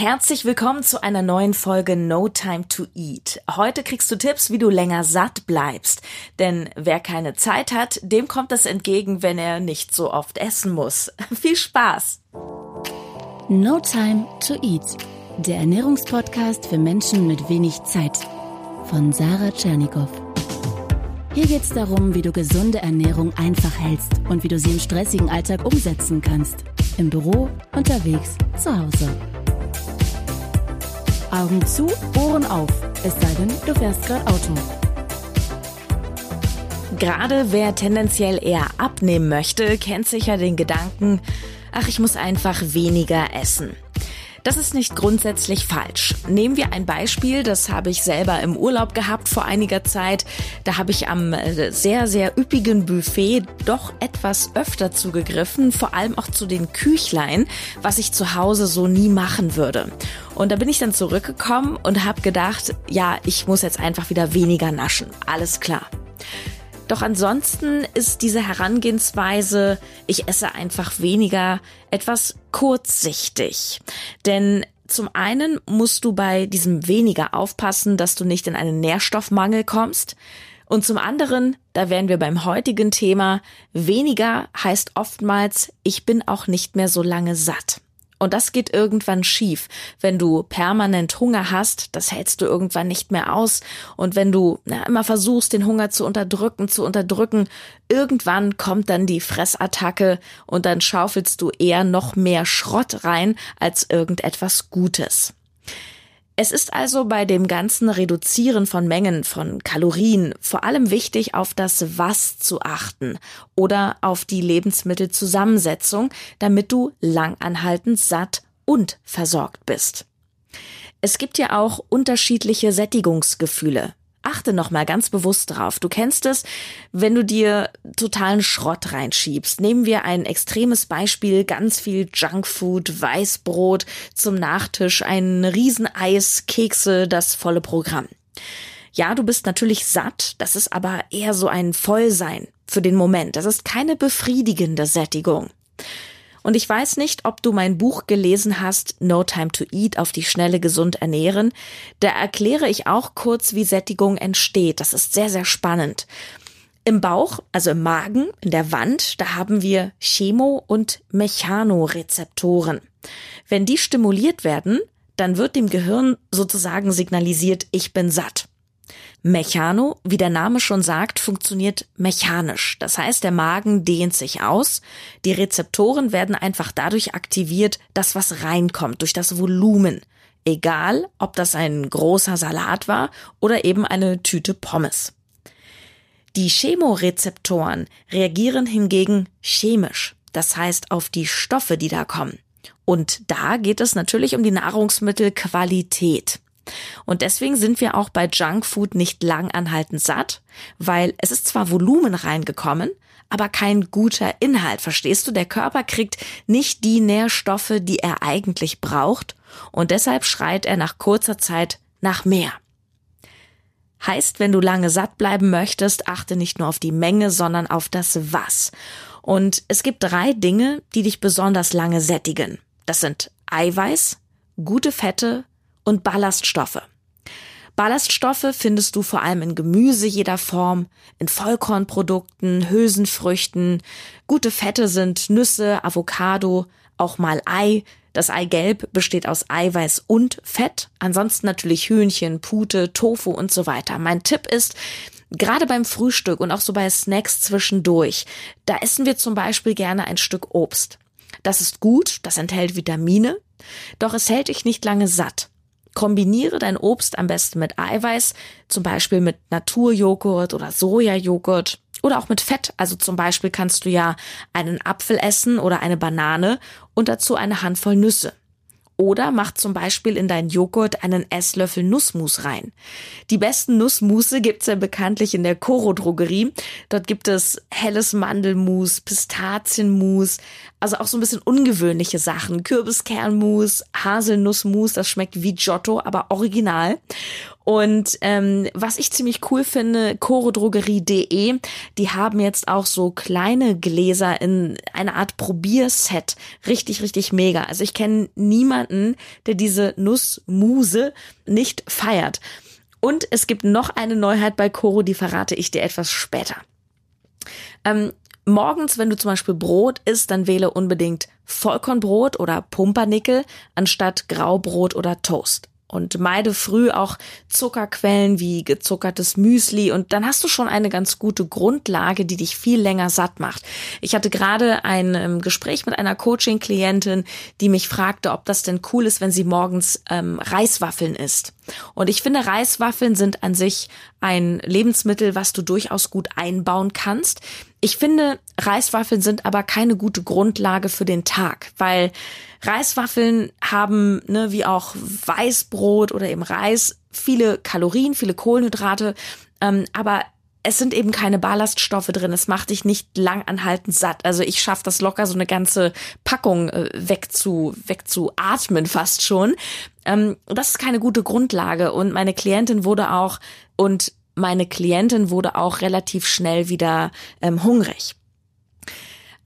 Herzlich willkommen zu einer neuen Folge No Time to Eat. Heute kriegst du Tipps, wie du länger satt bleibst. Denn wer keine Zeit hat, dem kommt es entgegen, wenn er nicht so oft essen muss. Viel Spaß! No Time to Eat. Der Ernährungspodcast für Menschen mit wenig Zeit. Von Sarah Tschernikow. Hier geht es darum, wie du gesunde Ernährung einfach hältst und wie du sie im stressigen Alltag umsetzen kannst. Im Büro, unterwegs, zu Hause. Augen zu, Ohren auf. Es sei denn, du fährst gerade Auto. Gerade wer tendenziell eher abnehmen möchte, kennt sicher den Gedanken, ach, ich muss einfach weniger essen. Das ist nicht grundsätzlich falsch. Nehmen wir ein Beispiel, das habe ich selber im Urlaub gehabt vor einiger Zeit. Da habe ich am äh, sehr, sehr üppigen Buffet doch etwas öfter zugegriffen, vor allem auch zu den Küchlein, was ich zu Hause so nie machen würde. Und da bin ich dann zurückgekommen und habe gedacht, ja, ich muss jetzt einfach wieder weniger naschen. Alles klar. Doch ansonsten ist diese Herangehensweise, ich esse einfach weniger, etwas kurzsichtig. Denn zum einen musst du bei diesem weniger aufpassen, dass du nicht in einen Nährstoffmangel kommst. Und zum anderen, da wären wir beim heutigen Thema, weniger heißt oftmals, ich bin auch nicht mehr so lange satt. Und das geht irgendwann schief. Wenn du permanent Hunger hast, das hältst du irgendwann nicht mehr aus. Und wenn du na, immer versuchst, den Hunger zu unterdrücken, zu unterdrücken, irgendwann kommt dann die Fressattacke und dann schaufelst du eher noch mehr Schrott rein als irgendetwas Gutes. Es ist also bei dem ganzen Reduzieren von Mengen von Kalorien vor allem wichtig, auf das Was zu achten oder auf die Lebensmittelzusammensetzung, damit du langanhaltend satt und versorgt bist. Es gibt ja auch unterschiedliche Sättigungsgefühle. Achte noch mal ganz bewusst drauf. Du kennst es, wenn du dir totalen Schrott reinschiebst. Nehmen wir ein extremes Beispiel, ganz viel Junkfood, Weißbrot zum Nachtisch, ein Rieseneis, Kekse, das volle Programm. Ja, du bist natürlich satt, das ist aber eher so ein Vollsein für den Moment. Das ist keine befriedigende Sättigung. Und ich weiß nicht, ob du mein Buch gelesen hast, No Time to Eat, auf die schnelle gesund ernähren. Da erkläre ich auch kurz, wie Sättigung entsteht. Das ist sehr, sehr spannend. Im Bauch, also im Magen, in der Wand, da haben wir Chemo- und Mechanorezeptoren. Wenn die stimuliert werden, dann wird dem Gehirn sozusagen signalisiert, ich bin satt. Mechano, wie der Name schon sagt, funktioniert mechanisch. Das heißt, der Magen dehnt sich aus. Die Rezeptoren werden einfach dadurch aktiviert, dass was reinkommt, durch das Volumen. Egal, ob das ein großer Salat war oder eben eine Tüte Pommes. Die Chemorezeptoren reagieren hingegen chemisch, das heißt auf die Stoffe, die da kommen. Und da geht es natürlich um die Nahrungsmittelqualität. Und deswegen sind wir auch bei Junkfood nicht lang anhaltend satt, weil es ist zwar Volumen reingekommen, aber kein guter Inhalt. Verstehst du? Der Körper kriegt nicht die Nährstoffe, die er eigentlich braucht und deshalb schreit er nach kurzer Zeit nach mehr. Heißt, wenn du lange satt bleiben möchtest, achte nicht nur auf die Menge, sondern auf das Was. Und es gibt drei Dinge, die dich besonders lange sättigen. Das sind Eiweiß, gute Fette und Ballaststoffe. Ballaststoffe findest du vor allem in Gemüse jeder Form, in Vollkornprodukten, Hülsenfrüchten. Gute Fette sind Nüsse, Avocado, auch mal Ei. Das Eigelb besteht aus Eiweiß und Fett. Ansonsten natürlich Hühnchen, Pute, Tofu und so weiter. Mein Tipp ist, gerade beim Frühstück und auch so bei Snacks zwischendurch, da essen wir zum Beispiel gerne ein Stück Obst. Das ist gut, das enthält Vitamine, doch es hält dich nicht lange satt. Kombiniere dein Obst am besten mit Eiweiß, zum Beispiel mit Naturjoghurt oder Sojajoghurt oder auch mit Fett. Also zum Beispiel kannst du ja einen Apfel essen oder eine Banane und dazu eine Handvoll Nüsse. Oder mach zum Beispiel in deinen Joghurt einen Esslöffel Nussmus rein. Die besten Nussmusse gibt's ja bekanntlich in der Coro Drogerie. Dort gibt es helles Mandelmus, Pistazienmus, Also auch so ein bisschen ungewöhnliche Sachen. Kürbiskernmus, Haselnussmus, das schmeckt wie Giotto, aber original. Und ähm, was ich ziemlich cool finde, chorodrogerie.de, die haben jetzt auch so kleine Gläser in einer Art Probierset. Richtig, richtig mega. Also ich kenne niemanden, der diese Nussmuse nicht feiert. Und es gibt noch eine Neuheit bei Coro, die verrate ich dir etwas später. Ähm, morgens, wenn du zum Beispiel Brot isst, dann wähle unbedingt Vollkornbrot oder Pumpernickel anstatt Graubrot oder Toast und meide früh auch Zuckerquellen wie gezuckertes Müsli und dann hast du schon eine ganz gute Grundlage, die dich viel länger satt macht. Ich hatte gerade ein ähm, Gespräch mit einer Coaching-Klientin, die mich fragte, ob das denn cool ist, wenn sie morgens ähm, Reiswaffeln isst. Und ich finde, Reiswaffeln sind an sich ein Lebensmittel, was du durchaus gut einbauen kannst. Ich finde, Reiswaffeln sind aber keine gute Grundlage für den Tag, weil Reiswaffeln haben, ne, wie auch Weißbrot oder eben Reis, viele Kalorien, viele Kohlenhydrate, ähm, aber es sind eben keine Ballaststoffe drin. Es macht dich nicht langanhaltend satt. Also ich schaffe das locker, so eine ganze Packung äh, wegzu, wegzuatmen fast schon. Ähm, das ist keine gute Grundlage. Und meine Klientin wurde auch und meine Klientin wurde auch relativ schnell wieder ähm, hungrig.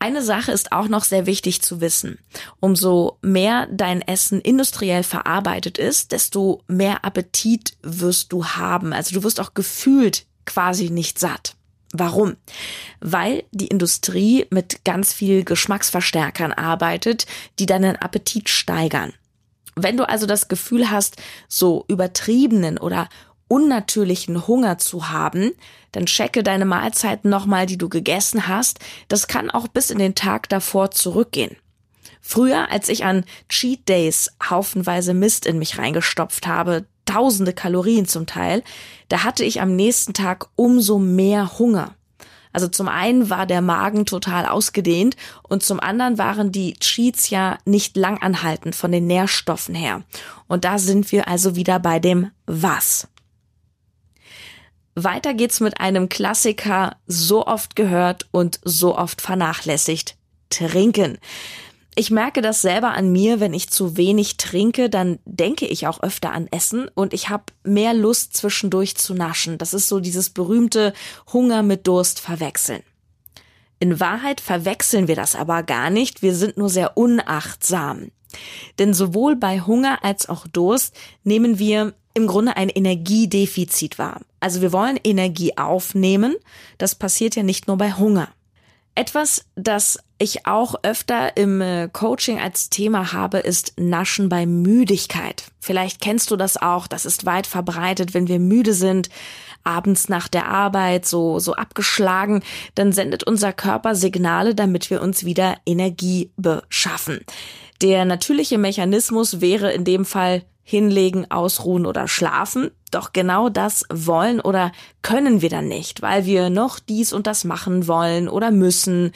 Eine Sache ist auch noch sehr wichtig zu wissen. Umso mehr dein Essen industriell verarbeitet ist, desto mehr Appetit wirst du haben. Also du wirst auch gefühlt quasi nicht satt. Warum? Weil die Industrie mit ganz viel Geschmacksverstärkern arbeitet, die deinen Appetit steigern. Wenn du also das Gefühl hast, so übertriebenen oder unnatürlichen Hunger zu haben, dann checke deine Mahlzeiten nochmal, die du gegessen hast. Das kann auch bis in den Tag davor zurückgehen. Früher, als ich an Cheat Days haufenweise Mist in mich reingestopft habe, tausende Kalorien zum Teil, da hatte ich am nächsten Tag umso mehr Hunger. Also zum einen war der Magen total ausgedehnt und zum anderen waren die Cheats ja nicht langanhaltend von den Nährstoffen her. Und da sind wir also wieder bei dem Was. Weiter geht's mit einem Klassiker, so oft gehört und so oft vernachlässigt. Trinken. Ich merke das selber an mir, wenn ich zu wenig trinke, dann denke ich auch öfter an Essen und ich habe mehr Lust zwischendurch zu naschen. Das ist so dieses berühmte Hunger mit Durst verwechseln. In Wahrheit verwechseln wir das aber gar nicht, wir sind nur sehr unachtsam. Denn sowohl bei Hunger als auch Durst nehmen wir im Grunde ein Energiedefizit wahr. Also wir wollen Energie aufnehmen. Das passiert ja nicht nur bei Hunger. Etwas, das ich auch öfter im äh, Coaching als Thema habe, ist Naschen bei Müdigkeit. Vielleicht kennst du das auch. Das ist weit verbreitet, wenn wir müde sind, abends nach der Arbeit so, so abgeschlagen, dann sendet unser Körper Signale, damit wir uns wieder Energie beschaffen. Der natürliche Mechanismus wäre in dem Fall hinlegen, ausruhen oder schlafen. Doch genau das wollen oder können wir dann nicht, weil wir noch dies und das machen wollen oder müssen.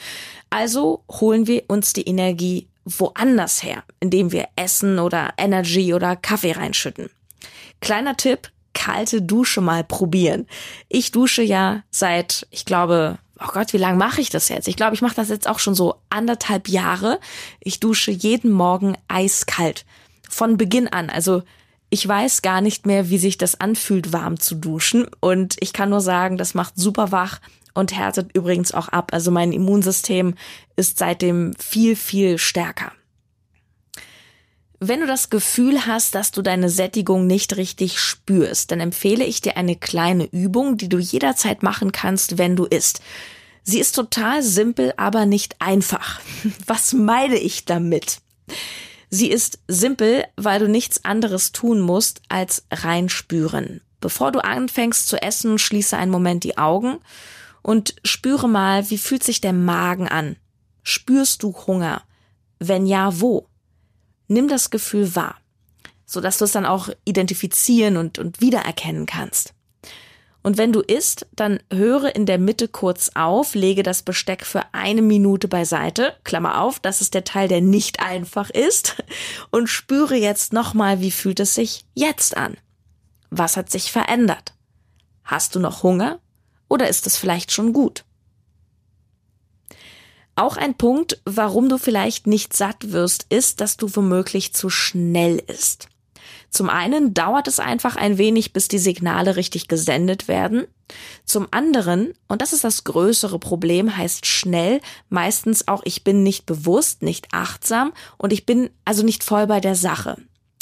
Also holen wir uns die Energie woanders her, indem wir Essen oder Energy oder Kaffee reinschütten. Kleiner Tipp, kalte Dusche mal probieren. Ich dusche ja seit, ich glaube, oh Gott, wie lange mache ich das jetzt? Ich glaube, ich mache das jetzt auch schon so anderthalb Jahre. Ich dusche jeden Morgen eiskalt von Beginn an. Also ich weiß gar nicht mehr, wie sich das anfühlt, warm zu duschen. Und ich kann nur sagen, das macht super wach und härtet übrigens auch ab. Also mein Immunsystem ist seitdem viel, viel stärker. Wenn du das Gefühl hast, dass du deine Sättigung nicht richtig spürst, dann empfehle ich dir eine kleine Übung, die du jederzeit machen kannst, wenn du isst. Sie ist total simpel, aber nicht einfach. Was meine ich damit? Sie ist simpel, weil du nichts anderes tun musst als reinspüren. Bevor du anfängst zu essen, schließe einen Moment die Augen und spüre mal, wie fühlt sich der Magen an? Spürst du Hunger? Wenn ja, wo? Nimm das Gefühl wahr, sodass du es dann auch identifizieren und, und wiedererkennen kannst. Und wenn du isst, dann höre in der Mitte kurz auf, lege das Besteck für eine Minute beiseite, Klammer auf, das ist der Teil, der nicht einfach ist, und spüre jetzt nochmal, wie fühlt es sich jetzt an? Was hat sich verändert? Hast du noch Hunger? Oder ist es vielleicht schon gut? Auch ein Punkt, warum du vielleicht nicht satt wirst, ist, dass du womöglich zu schnell isst. Zum einen dauert es einfach ein wenig, bis die Signale richtig gesendet werden. Zum anderen, und das ist das größere Problem, heißt schnell meistens auch, ich bin nicht bewusst, nicht achtsam und ich bin also nicht voll bei der Sache.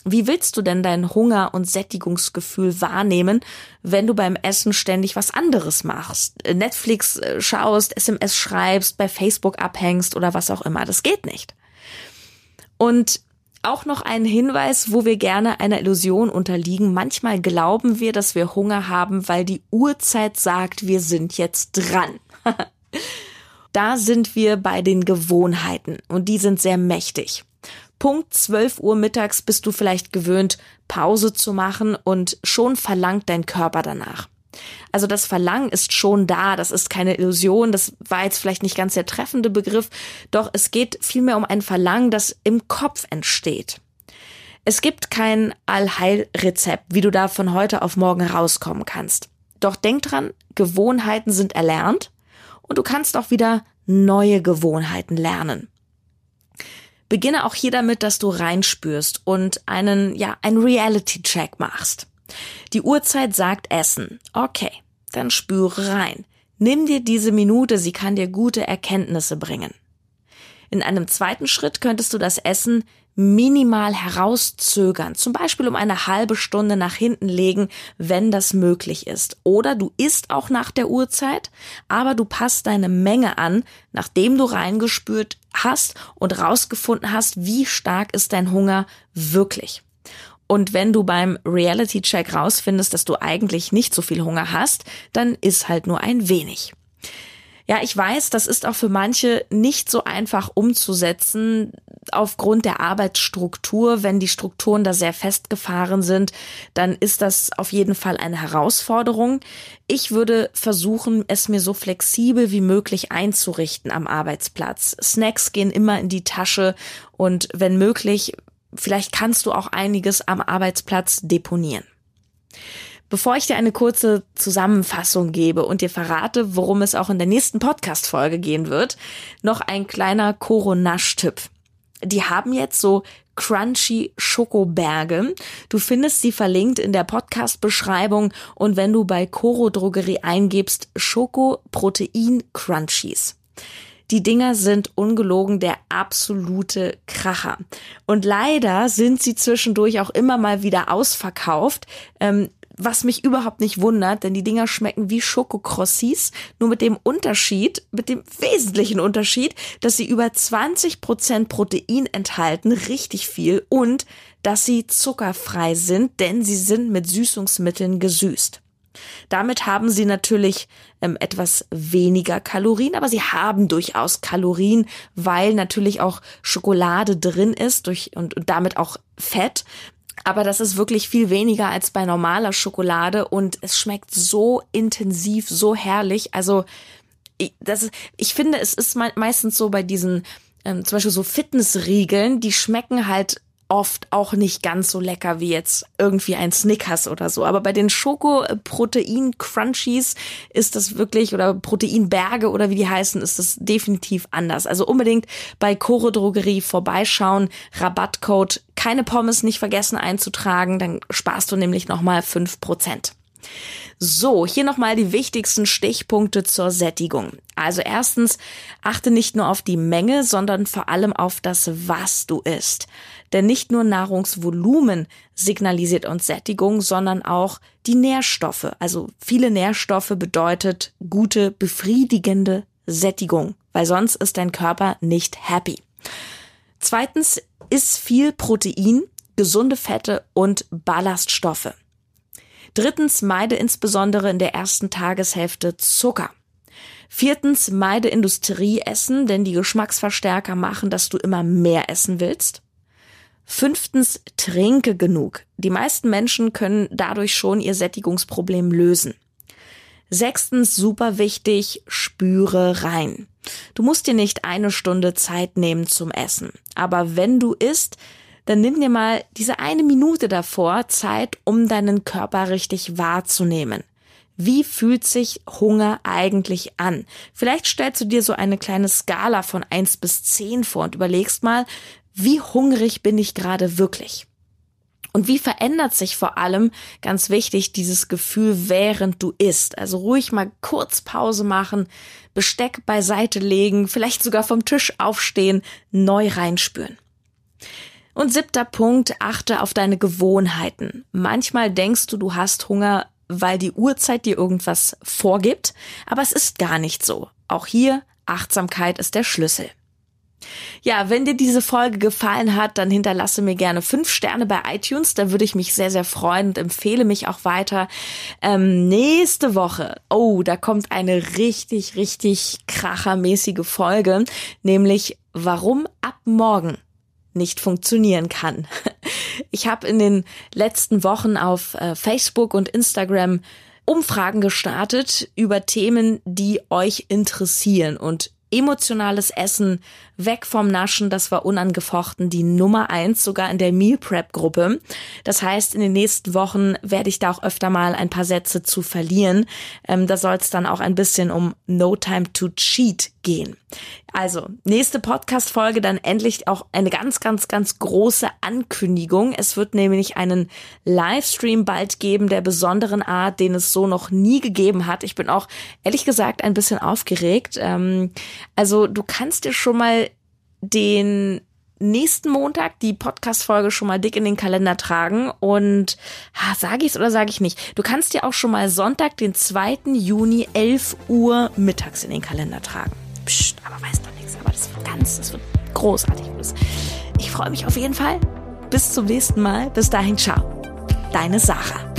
Wie willst du denn dein Hunger- und Sättigungsgefühl wahrnehmen, wenn du beim Essen ständig was anderes machst? Netflix äh, schaust, SMS schreibst, bei Facebook abhängst oder was auch immer. Das geht nicht. Und auch noch ein Hinweis, wo wir gerne einer Illusion unterliegen. Manchmal glauben wir, dass wir Hunger haben, weil die Uhrzeit sagt, wir sind jetzt dran. da sind wir bei den Gewohnheiten und die sind sehr mächtig. Punkt 12 Uhr mittags bist du vielleicht gewöhnt, Pause zu machen und schon verlangt dein Körper danach. Also das Verlangen ist schon da, das ist keine Illusion, das war jetzt vielleicht nicht ganz der treffende Begriff, doch es geht vielmehr um ein Verlangen, das im Kopf entsteht. Es gibt kein Allheilrezept, wie du da von heute auf morgen rauskommen kannst. Doch denk dran, Gewohnheiten sind erlernt und du kannst auch wieder neue Gewohnheiten lernen. Beginne auch hier damit, dass du reinspürst und einen, ja, einen Reality-Check machst. Die Uhrzeit sagt Essen. Okay, dann spüre rein. Nimm dir diese Minute, sie kann dir gute Erkenntnisse bringen. In einem zweiten Schritt könntest du das Essen minimal herauszögern, zum Beispiel um eine halbe Stunde nach hinten legen, wenn das möglich ist. Oder du isst auch nach der Uhrzeit, aber du passt deine Menge an, nachdem du reingespürt hast und rausgefunden hast, wie stark ist dein Hunger wirklich. Und wenn du beim Reality-Check rausfindest, dass du eigentlich nicht so viel Hunger hast, dann isst halt nur ein wenig. Ja, ich weiß, das ist auch für manche nicht so einfach umzusetzen aufgrund der Arbeitsstruktur. Wenn die Strukturen da sehr festgefahren sind, dann ist das auf jeden Fall eine Herausforderung. Ich würde versuchen, es mir so flexibel wie möglich einzurichten am Arbeitsplatz. Snacks gehen immer in die Tasche und wenn möglich, vielleicht kannst du auch einiges am Arbeitsplatz deponieren. Bevor ich dir eine kurze Zusammenfassung gebe und dir verrate, worum es auch in der nächsten Podcast-Folge gehen wird, noch ein kleiner Koro-Nasch-Tipp. Die haben jetzt so crunchy Schokoberge. Du findest sie verlinkt in der Podcast-Beschreibung und wenn du bei Koro Drogerie eingibst, Schoko Protein Crunchies. Die Dinger sind ungelogen der absolute Kracher. Und leider sind sie zwischendurch auch immer mal wieder ausverkauft. Ähm, was mich überhaupt nicht wundert, denn die Dinger schmecken wie Schokokrossis, nur mit dem Unterschied, mit dem wesentlichen Unterschied, dass sie über 20 Prozent Protein enthalten, richtig viel, und dass sie zuckerfrei sind, denn sie sind mit Süßungsmitteln gesüßt. Damit haben sie natürlich ähm, etwas weniger Kalorien, aber sie haben durchaus Kalorien, weil natürlich auch Schokolade drin ist durch, und, und damit auch Fett. Aber das ist wirklich viel weniger als bei normaler Schokolade und es schmeckt so intensiv, so herrlich. Also ich, das ist, ich finde, es ist meistens so bei diesen ähm, zum Beispiel so Fitnessriegeln, die schmecken halt oft auch nicht ganz so lecker wie jetzt irgendwie ein Snickers oder so. Aber bei den Schoko-Protein-Crunchies ist das wirklich, oder Proteinberge oder wie die heißen, ist das definitiv anders. Also unbedingt bei Chore Drogerie vorbeischauen. Rabattcode keine Pommes nicht vergessen einzutragen, dann sparst du nämlich nochmal fünf Prozent. So, hier nochmal die wichtigsten Stichpunkte zur Sättigung. Also erstens, achte nicht nur auf die Menge, sondern vor allem auf das, was du isst. Denn nicht nur Nahrungsvolumen signalisiert uns Sättigung, sondern auch die Nährstoffe. Also viele Nährstoffe bedeutet gute, befriedigende Sättigung, weil sonst ist dein Körper nicht happy. Zweitens ist viel Protein, gesunde Fette und Ballaststoffe. Drittens, meide insbesondere in der ersten Tageshälfte Zucker. Viertens, meide Industrieessen, denn die Geschmacksverstärker machen, dass du immer mehr essen willst. Fünftens, trinke genug. Die meisten Menschen können dadurch schon ihr Sättigungsproblem lösen. Sechstens, super wichtig, spüre rein. Du musst dir nicht eine Stunde Zeit nehmen zum Essen. Aber wenn du isst, dann nimm dir mal diese eine Minute davor Zeit, um deinen Körper richtig wahrzunehmen. Wie fühlt sich Hunger eigentlich an? Vielleicht stellst du dir so eine kleine Skala von eins bis zehn vor und überlegst mal, wie hungrig bin ich gerade wirklich? Und wie verändert sich vor allem, ganz wichtig, dieses Gefühl, während du isst? Also ruhig mal kurz Pause machen, Besteck beiseite legen, vielleicht sogar vom Tisch aufstehen, neu reinspüren. Und siebter Punkt, achte auf deine Gewohnheiten. Manchmal denkst du, du hast Hunger, weil die Uhrzeit dir irgendwas vorgibt, aber es ist gar nicht so. Auch hier, Achtsamkeit ist der Schlüssel. Ja, wenn dir diese Folge gefallen hat, dann hinterlasse mir gerne fünf Sterne bei iTunes. Da würde ich mich sehr, sehr freuen und empfehle mich auch weiter. Ähm, nächste Woche, oh, da kommt eine richtig, richtig krachermäßige Folge, nämlich warum ab morgen nicht funktionieren kann. Ich habe in den letzten Wochen auf äh, Facebook und Instagram Umfragen gestartet über Themen, die euch interessieren und emotionales Essen, weg vom Naschen, das war unangefochten die Nummer eins, sogar in der Meal Prep Gruppe. Das heißt, in den nächsten Wochen werde ich da auch öfter mal ein paar Sätze zu verlieren. Ähm, da soll es dann auch ein bisschen um No Time to Cheat gehen. Also, nächste Podcast-Folge dann endlich auch eine ganz, ganz, ganz große Ankündigung. Es wird nämlich einen Livestream bald geben der besonderen Art, den es so noch nie gegeben hat. Ich bin auch ehrlich gesagt ein bisschen aufgeregt. Ähm, also, du kannst dir schon mal den nächsten Montag die Podcast-Folge schon mal dick in den Kalender tragen und sage ich es oder sage ich nicht? Du kannst dir auch schon mal Sonntag, den 2. Juni, 11 Uhr mittags in den Kalender tragen. Psst, aber weiß doch nichts. Aber das wird ganz, das wird großartig. Ich freue mich auf jeden Fall. Bis zum nächsten Mal. Bis dahin, ciao. Deine Sarah.